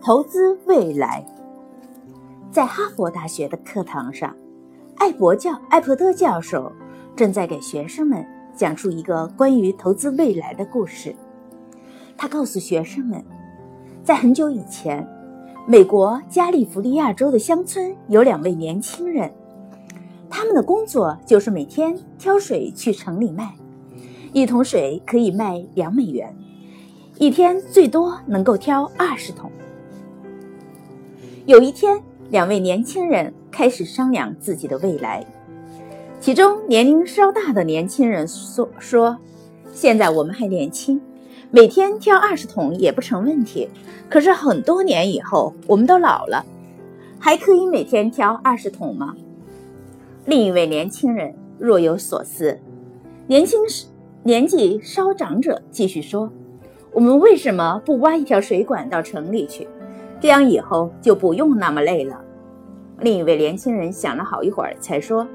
投资未来，在哈佛大学的课堂上，艾伯教艾伯特教授正在给学生们讲述一个关于投资未来的故事。他告诉学生们，在很久以前，美国加利福尼亚州的乡村有两位年轻人，他们的工作就是每天挑水去城里卖，一桶水可以卖两美元。一天最多能够挑二十桶。有一天，两位年轻人开始商量自己的未来。其中年龄稍大的年轻人说：“说现在我们还年轻，每天挑二十桶也不成问题。可是很多年以后，我们都老了，还可以每天挑二十桶吗？”另一位年轻人若有所思。年轻时年纪稍长者继续说。我们为什么不挖一条水管到城里去？这样以后就不用那么累了。另一位年轻人想了好一会儿，才说：“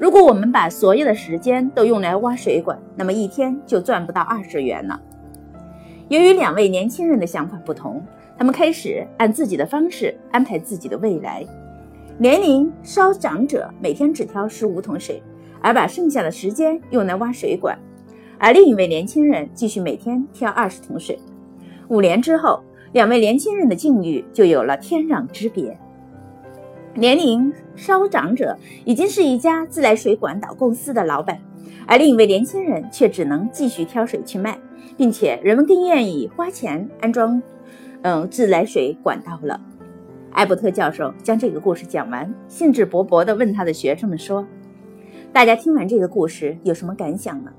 如果我们把所有的时间都用来挖水管，那么一天就赚不到二十元了。”由于两位年轻人的想法不同，他们开始按自己的方式安排自己的未来。年龄稍长者每天只挑十五桶水，而把剩下的时间用来挖水管。而另一位年轻人继续每天挑二十桶水。五年之后，两位年轻人的境遇就有了天壤之别。年龄稍长者已经是一家自来水管道公司的老板，而另一位年轻人却只能继续挑水去卖，并且人们更愿意花钱安装，嗯，自来水管道了。艾伯特教授将这个故事讲完，兴致勃勃地问他的学生们说：“大家听完这个故事有什么感想呢？”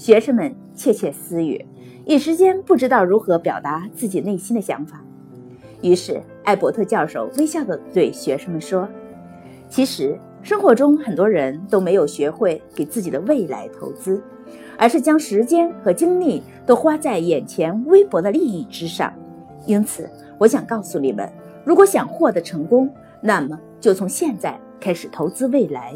学生们窃窃私语，一时间不知道如何表达自己内心的想法。于是，艾伯特教授微笑地对学生们说：“其实，生活中很多人都没有学会给自己的未来投资，而是将时间和精力都花在眼前微薄的利益之上。因此，我想告诉你们，如果想获得成功，那么就从现在开始投资未来。”